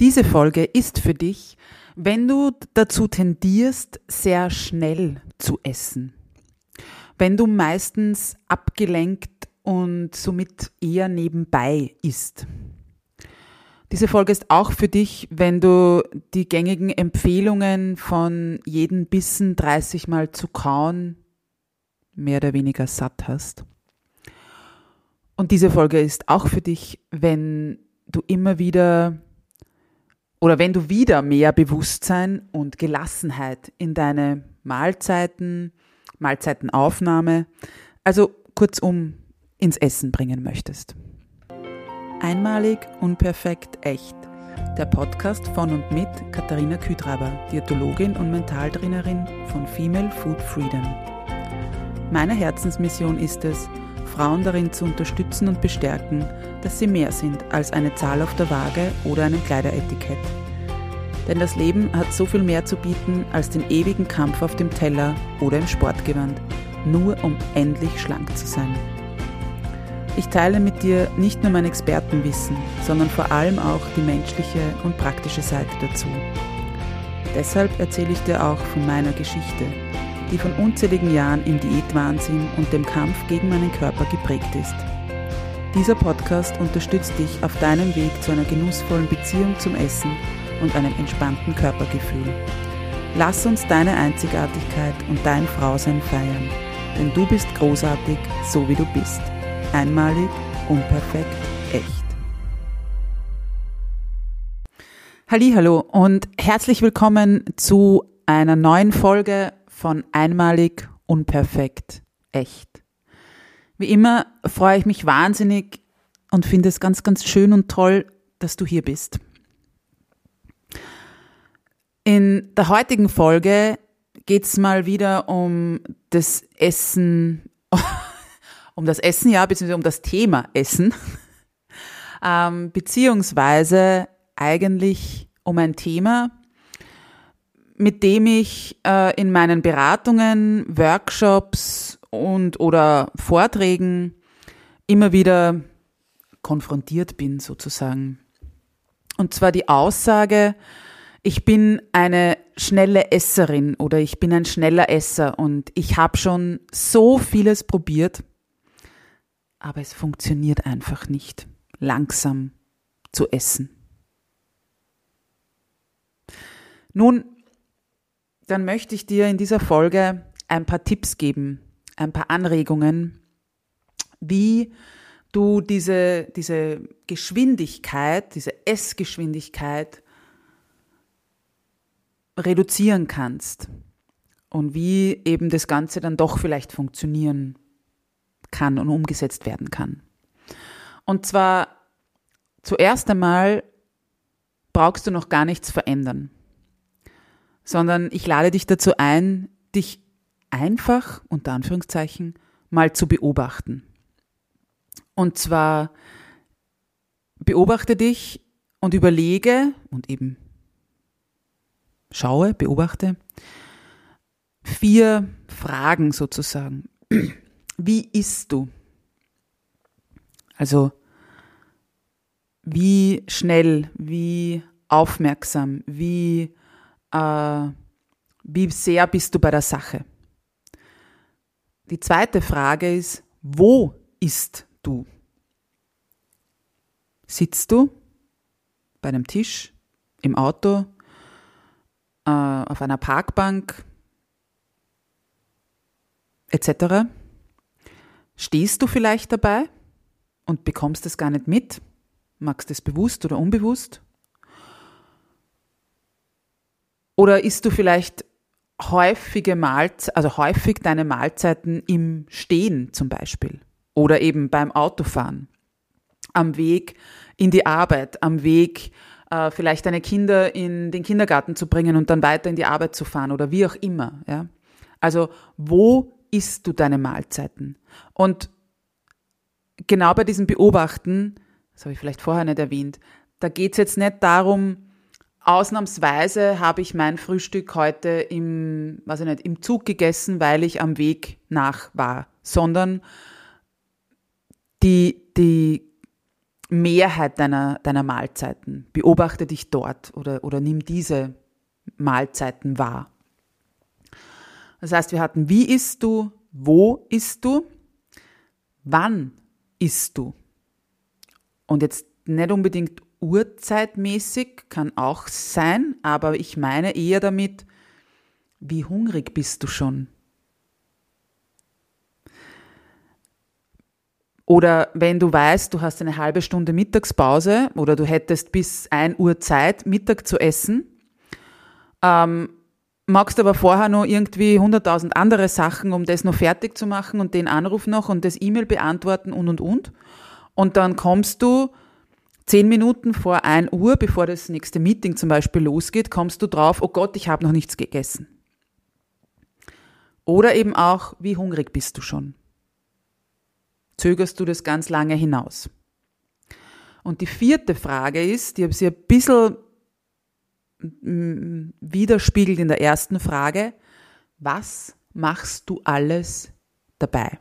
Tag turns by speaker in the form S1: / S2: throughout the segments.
S1: Diese Folge ist für dich, wenn du dazu tendierst, sehr schnell zu essen. Wenn du meistens abgelenkt und somit eher nebenbei isst. Diese Folge ist auch für dich, wenn du die gängigen Empfehlungen von jeden Bissen 30 Mal zu kauen mehr oder weniger satt hast. Und diese Folge ist auch für dich, wenn du immer wieder oder wenn du wieder mehr Bewusstsein und Gelassenheit in deine Mahlzeiten, Mahlzeitenaufnahme, also kurzum ins Essen bringen möchtest. Einmalig, unperfekt, echt. Der Podcast von und mit Katharina Küdraber, Diätologin und Mentaltrainerin von Female Food Freedom. Meine Herzensmission ist es, Frauen darin zu unterstützen und bestärken, dass sie mehr sind als eine Zahl auf der Waage oder ein Kleideretikett. Denn das Leben hat so viel mehr zu bieten als den ewigen Kampf auf dem Teller oder im Sportgewand, nur um endlich schlank zu sein. Ich teile mit dir nicht nur mein Expertenwissen, sondern vor allem auch die menschliche und praktische Seite dazu. Deshalb erzähle ich dir auch von meiner Geschichte, die von unzähligen Jahren im Diätwahnsinn und dem Kampf gegen meinen Körper geprägt ist. Dieser Podcast unterstützt dich auf deinem Weg zu einer genussvollen Beziehung zum Essen und einem entspannten Körpergefühl. Lass uns deine Einzigartigkeit und dein Frausein feiern, denn du bist großartig, so wie du bist. Einmalig, unperfekt, echt. Hallo und herzlich willkommen zu einer neuen Folge von Einmalig, unperfekt, echt. Wie immer freue ich mich wahnsinnig und finde es ganz, ganz schön und toll, dass du hier bist. In der heutigen Folge geht es mal wieder um das Essen, um das Essen, ja, beziehungsweise um das Thema Essen, ähm, beziehungsweise eigentlich um ein Thema, mit dem ich äh, in meinen Beratungen, Workshops und oder Vorträgen immer wieder konfrontiert bin, sozusagen. Und zwar die Aussage, ich bin eine schnelle Esserin oder ich bin ein schneller Esser und ich habe schon so vieles probiert, aber es funktioniert einfach nicht, langsam zu essen. Nun, dann möchte ich dir in dieser Folge ein paar Tipps geben, ein paar Anregungen, wie du diese, diese Geschwindigkeit, diese Essgeschwindigkeit reduzieren kannst und wie eben das Ganze dann doch vielleicht funktionieren kann und umgesetzt werden kann. Und zwar zuerst einmal brauchst du noch gar nichts verändern sondern ich lade dich dazu ein, dich einfach, unter Anführungszeichen, mal zu beobachten. Und zwar beobachte dich und überlege und eben schaue, beobachte vier Fragen sozusagen. Wie isst du? Also wie schnell, wie aufmerksam, wie äh, wie sehr bist du bei der Sache? Die zweite Frage ist, wo isst du? Sitzt du bei einem Tisch, im Auto, äh, auf einer Parkbank etc.? Stehst du vielleicht dabei und bekommst es gar nicht mit? Magst es bewusst oder unbewusst? Oder isst du vielleicht häufige Mahlzeiten, also häufig deine Mahlzeiten im Stehen zum Beispiel? Oder eben beim Autofahren? Am Weg in die Arbeit, am Weg äh, vielleicht deine Kinder in den Kindergarten zu bringen und dann weiter in die Arbeit zu fahren oder wie auch immer. Ja? Also wo isst du deine Mahlzeiten? Und genau bei diesem Beobachten, das habe ich vielleicht vorher nicht erwähnt, da geht es jetzt nicht darum, Ausnahmsweise habe ich mein Frühstück heute im, weiß ich nicht, im Zug gegessen, weil ich am Weg nach war, sondern die, die Mehrheit deiner, deiner Mahlzeiten. Beobachte dich dort oder, oder nimm diese Mahlzeiten wahr. Das heißt, wir hatten, wie isst du, wo isst du, wann isst du. Und jetzt nicht unbedingt Uhrzeitmäßig kann auch sein, aber ich meine eher damit, wie hungrig bist du schon? Oder wenn du weißt, du hast eine halbe Stunde Mittagspause oder du hättest bis 1 Uhr Zeit, Mittag zu essen, ähm, magst aber vorher noch irgendwie 100.000 andere Sachen, um das noch fertig zu machen und den Anruf noch und das E-Mail beantworten und und und. Und dann kommst du zehn Minuten vor 1 Uhr, bevor das nächste Meeting zum Beispiel losgeht, kommst du drauf, oh Gott, ich habe noch nichts gegessen. Oder eben auch, wie hungrig bist du schon? Zögerst du das ganz lange hinaus? Und die vierte Frage ist, die habe sie ein bisschen mm, widerspiegelt in der ersten Frage, was machst du alles dabei?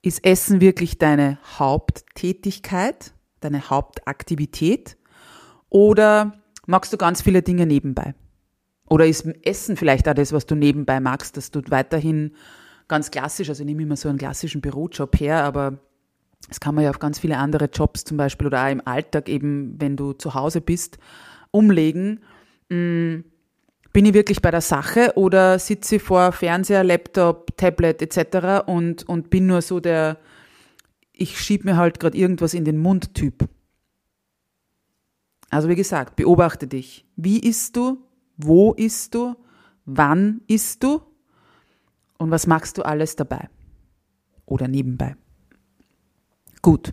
S1: Ist Essen wirklich deine Haupttätigkeit, deine Hauptaktivität? Oder magst du ganz viele Dinge nebenbei? Oder ist Essen vielleicht auch das, was du nebenbei magst, dass du weiterhin ganz klassisch, also ich nehme immer so einen klassischen Bürojob her, aber das kann man ja auf ganz viele andere Jobs zum Beispiel oder auch im Alltag eben, wenn du zu Hause bist, umlegen. Mm, bin ich wirklich bei der Sache oder sitze ich vor Fernseher, Laptop, Tablet etc. und, und bin nur so der, ich schieb mir halt gerade irgendwas in den Mund Typ. Also wie gesagt, beobachte dich. Wie isst du? Wo isst du? Wann isst du? Und was machst du alles dabei? Oder nebenbei? Gut.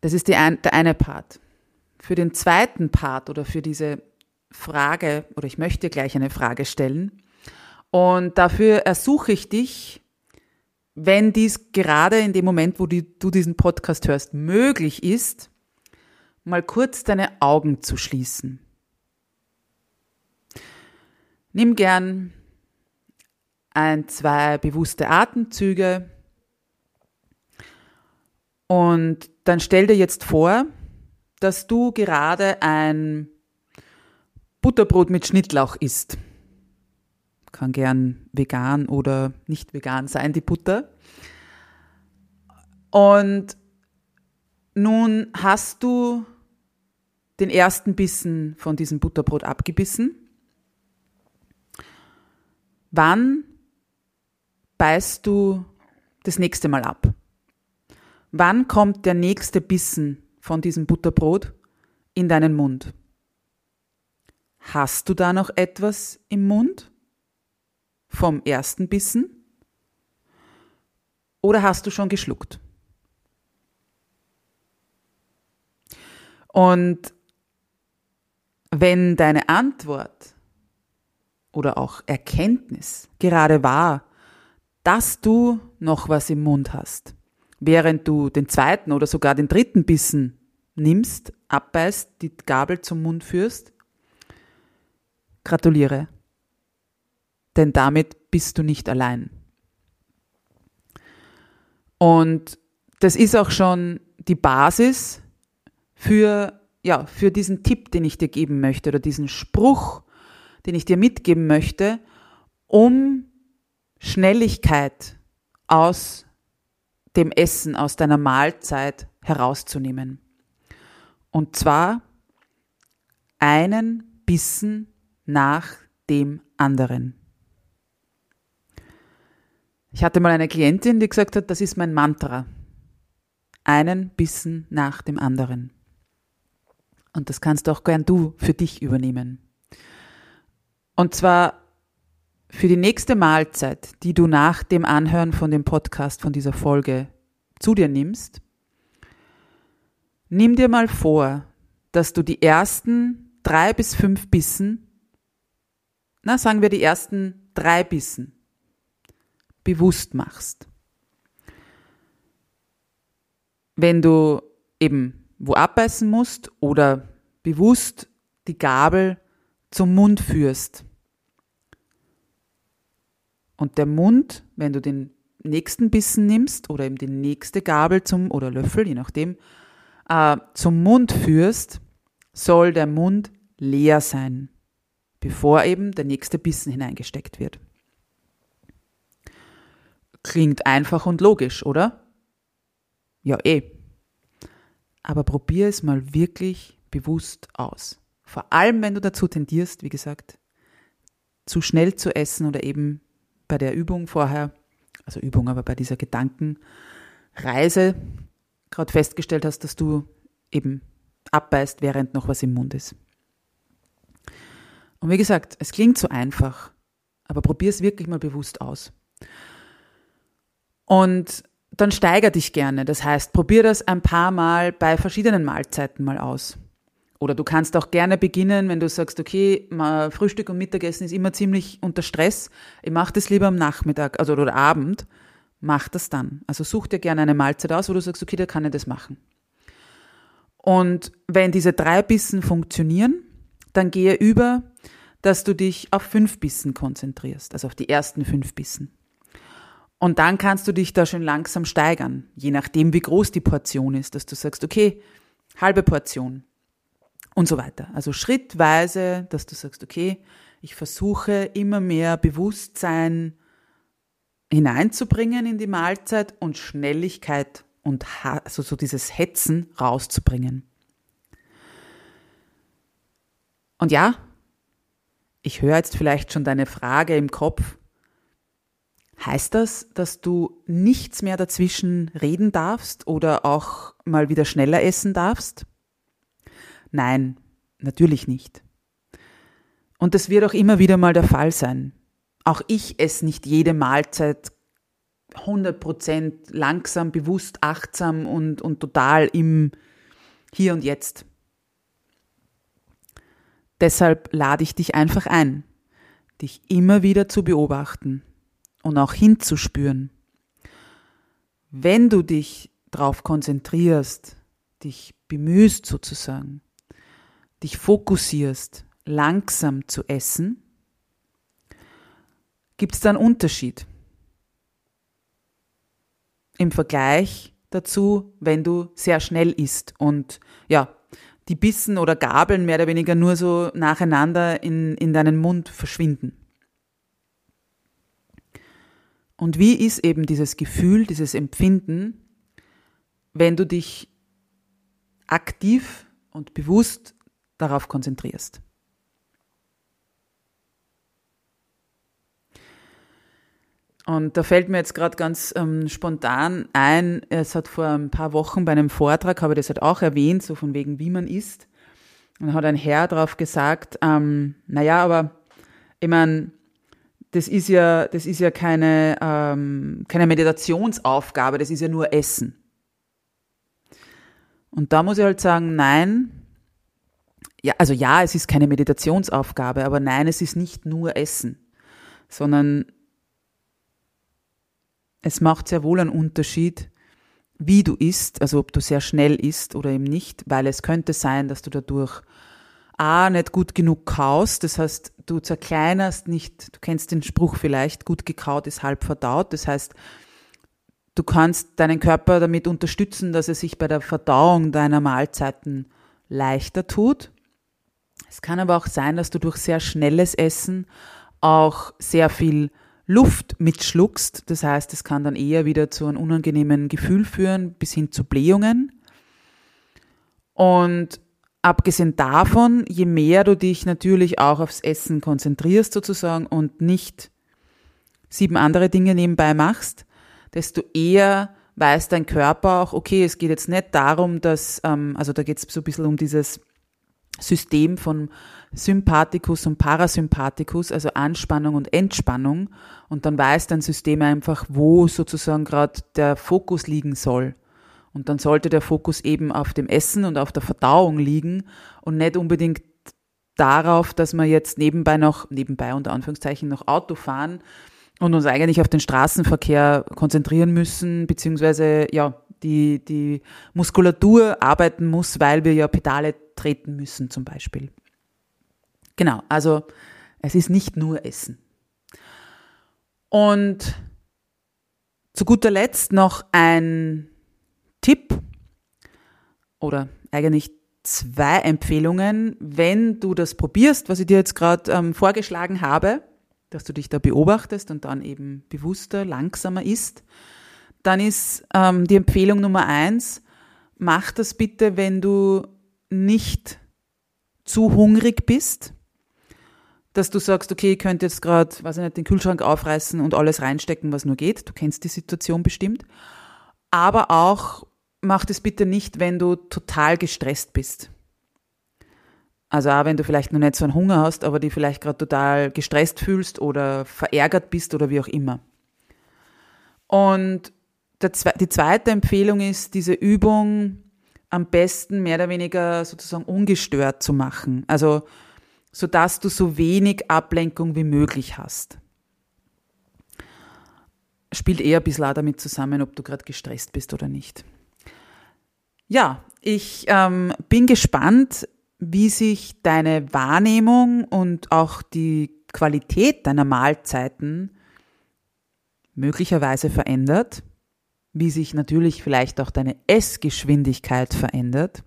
S1: Das ist ein, der eine Part. Für den zweiten Part oder für diese Frage oder ich möchte gleich eine Frage stellen. Und dafür ersuche ich dich, wenn dies gerade in dem Moment, wo du diesen Podcast hörst, möglich ist, mal kurz deine Augen zu schließen. Nimm gern ein, zwei bewusste Atemzüge und dann stell dir jetzt vor, dass du gerade ein Butterbrot mit Schnittlauch isst. Kann gern vegan oder nicht vegan sein, die Butter. Und nun hast du den ersten Bissen von diesem Butterbrot abgebissen. Wann beißt du das nächste Mal ab? Wann kommt der nächste Bissen von diesem Butterbrot in deinen Mund? Hast du da noch etwas im Mund? Vom ersten Bissen? Oder hast du schon geschluckt? Und wenn deine Antwort oder auch Erkenntnis gerade war, dass du noch was im Mund hast, während du den zweiten oder sogar den dritten Bissen nimmst, abbeißt, die Gabel zum Mund führst, Gratuliere. Denn damit bist du nicht allein. Und das ist auch schon die Basis für, ja, für diesen Tipp, den ich dir geben möchte oder diesen Spruch, den ich dir mitgeben möchte, um Schnelligkeit aus dem Essen, aus deiner Mahlzeit herauszunehmen. Und zwar einen Bissen nach dem anderen. Ich hatte mal eine Klientin, die gesagt hat, das ist mein Mantra. Einen Bissen nach dem anderen. Und das kannst auch gern du für dich übernehmen. Und zwar für die nächste Mahlzeit, die du nach dem Anhören von dem Podcast, von dieser Folge zu dir nimmst, nimm dir mal vor, dass du die ersten drei bis fünf Bissen na, sagen wir die ersten drei Bissen, bewusst machst. Wenn du eben wo abbeißen musst oder bewusst die Gabel zum Mund führst. Und der Mund, wenn du den nächsten Bissen nimmst oder eben die nächste Gabel zum oder Löffel, je nachdem, äh, zum Mund führst, soll der Mund leer sein, bevor eben der nächste Bissen hineingesteckt wird. Klingt einfach und logisch, oder? Ja, eh. Aber probier es mal wirklich bewusst aus. Vor allem, wenn du dazu tendierst, wie gesagt, zu schnell zu essen oder eben bei der Übung vorher, also Übung, aber bei dieser Gedankenreise gerade festgestellt hast, dass du eben abbeißt, während noch was im Mund ist. Und wie gesagt, es klingt so einfach, aber probier es wirklich mal bewusst aus. Und dann steiger dich gerne. Das heißt, probier das ein paar Mal bei verschiedenen Mahlzeiten mal aus. Oder du kannst auch gerne beginnen, wenn du sagst, okay, Frühstück und Mittagessen ist immer ziemlich unter Stress. Ich mache das lieber am Nachmittag also oder Abend. Mach das dann. Also such dir gerne eine Mahlzeit aus, wo du sagst, okay, da kann ich das machen. Und wenn diese drei Bissen funktionieren, dann gehe über, dass du dich auf fünf Bissen konzentrierst, also auf die ersten fünf Bissen. Und dann kannst du dich da schon langsam steigern, je nachdem, wie groß die Portion ist, dass du sagst, okay, halbe Portion und so weiter. Also schrittweise, dass du sagst, okay, ich versuche immer mehr Bewusstsein hineinzubringen in die Mahlzeit und Schnelligkeit und also so dieses Hetzen rauszubringen. Und ja, ich höre jetzt vielleicht schon deine Frage im Kopf, Heißt das, dass du nichts mehr dazwischen reden darfst oder auch mal wieder schneller essen darfst? Nein, natürlich nicht. Und das wird auch immer wieder mal der Fall sein. Auch ich esse nicht jede Mahlzeit 100% langsam, bewusst, achtsam und, und total im Hier und Jetzt. Deshalb lade ich dich einfach ein, dich immer wieder zu beobachten und auch hinzuspüren. Wenn du dich darauf konzentrierst, dich bemühst sozusagen, dich fokussierst, langsam zu essen, gibt es da einen Unterschied im Vergleich dazu, wenn du sehr schnell isst und ja, die Bissen oder Gabeln mehr oder weniger nur so nacheinander in, in deinen Mund verschwinden. Und wie ist eben dieses Gefühl, dieses Empfinden, wenn du dich aktiv und bewusst darauf konzentrierst? Und da fällt mir jetzt gerade ganz ähm, spontan ein, es hat vor ein paar Wochen bei einem Vortrag, habe ich das halt auch erwähnt, so von wegen, wie man isst. Und hat ein Herr drauf gesagt, ähm, naja, aber ich meine, das ist ja, das ist ja keine, ähm, keine Meditationsaufgabe, das ist ja nur Essen. Und da muss ich halt sagen, nein, ja, also ja, es ist keine Meditationsaufgabe, aber nein, es ist nicht nur Essen, sondern es macht sehr wohl einen Unterschied, wie du isst, also ob du sehr schnell isst oder eben nicht, weil es könnte sein, dass du dadurch A, nicht gut genug kaust, das heißt, du zerkleinerst nicht, du kennst den Spruch vielleicht, gut gekaut ist halb verdaut, das heißt, du kannst deinen Körper damit unterstützen, dass er sich bei der Verdauung deiner Mahlzeiten leichter tut. Es kann aber auch sein, dass du durch sehr schnelles Essen auch sehr viel Luft mitschluckst. Das heißt, es kann dann eher wieder zu einem unangenehmen Gefühl führen, bis hin zu Blähungen. Und abgesehen davon, je mehr du dich natürlich auch aufs Essen konzentrierst sozusagen und nicht sieben andere Dinge nebenbei machst, desto eher weiß dein Körper auch, okay, es geht jetzt nicht darum, dass, ähm, also da geht es so ein bisschen um dieses System von Sympathikus und Parasympathikus, also Anspannung und Entspannung. Und dann weiß dein System einfach, wo sozusagen gerade der Fokus liegen soll. Und dann sollte der Fokus eben auf dem Essen und auf der Verdauung liegen und nicht unbedingt darauf, dass wir jetzt nebenbei noch, nebenbei unter Anführungszeichen noch Auto fahren und uns eigentlich auf den Straßenverkehr konzentrieren müssen, beziehungsweise ja, die, die Muskulatur arbeiten muss, weil wir ja Pedale treten müssen zum Beispiel. Genau, also es ist nicht nur Essen. Und Zu guter Letzt noch ein Tipp oder eigentlich zwei Empfehlungen, wenn du das probierst, was ich dir jetzt gerade ähm, vorgeschlagen habe, dass du dich da beobachtest und dann eben bewusster, langsamer isst, dann ist ähm, die Empfehlung Nummer eins, mach das bitte, wenn du nicht zu hungrig bist, dass du sagst, okay, ich könnte jetzt gerade, weiß ich nicht, den Kühlschrank aufreißen und alles reinstecken, was nur geht. Du kennst die Situation bestimmt. Aber auch mach das bitte nicht, wenn du total gestresst bist. Also auch wenn du vielleicht noch nicht so einen Hunger hast, aber die vielleicht gerade total gestresst fühlst oder verärgert bist oder wie auch immer. Und die zweite Empfehlung ist, diese Übung am besten mehr oder weniger sozusagen ungestört zu machen. Also, so dass du so wenig Ablenkung wie möglich hast. Spielt eher ein bisschen auch damit zusammen, ob du gerade gestresst bist oder nicht. Ja, ich ähm, bin gespannt, wie sich deine Wahrnehmung und auch die Qualität deiner Mahlzeiten möglicherweise verändert wie sich natürlich vielleicht auch deine Essgeschwindigkeit verändert.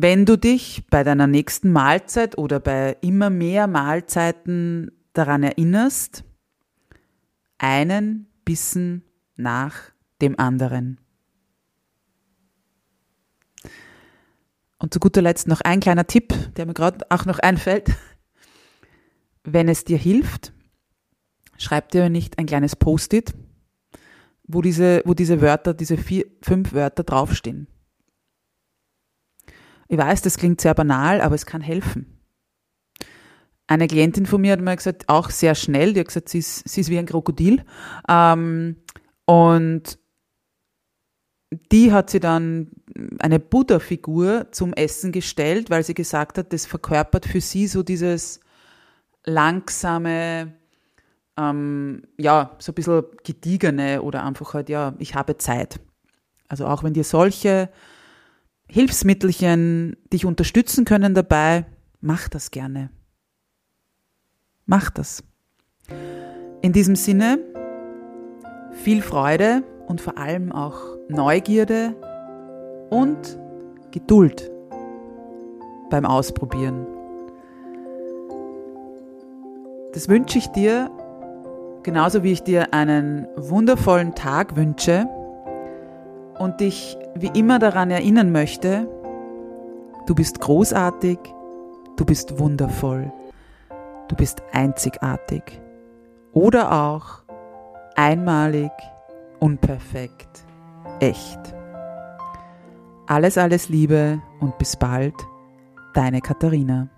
S1: Wenn du dich bei deiner nächsten Mahlzeit oder bei immer mehr Mahlzeiten daran erinnerst, einen Bissen nach dem anderen. Und zu guter Letzt noch ein kleiner Tipp, der mir gerade auch noch einfällt. Wenn es dir hilft, schreib dir nicht ein kleines Post-it wo diese, wo diese Wörter, diese vier, fünf Wörter draufstehen. Ich weiß, das klingt sehr banal, aber es kann helfen. Eine Klientin von mir hat mir gesagt, auch sehr schnell, die hat gesagt, sie ist, sie ist wie ein Krokodil. Ähm, und die hat sie dann eine Buddha-Figur zum Essen gestellt, weil sie gesagt hat, das verkörpert für sie so dieses langsame, ähm, ja, so ein bisschen gediegene oder einfach halt, ja, ich habe Zeit. Also auch wenn dir solche Hilfsmittelchen dich unterstützen können dabei, mach das gerne. Mach das. In diesem Sinne, viel Freude und vor allem auch Neugierde und Geduld beim Ausprobieren. Das wünsche ich dir Genauso wie ich dir einen wundervollen Tag wünsche und dich wie immer daran erinnern möchte, du bist großartig, du bist wundervoll, du bist einzigartig oder auch einmalig, unperfekt, echt. Alles, alles Liebe und bis bald, deine Katharina.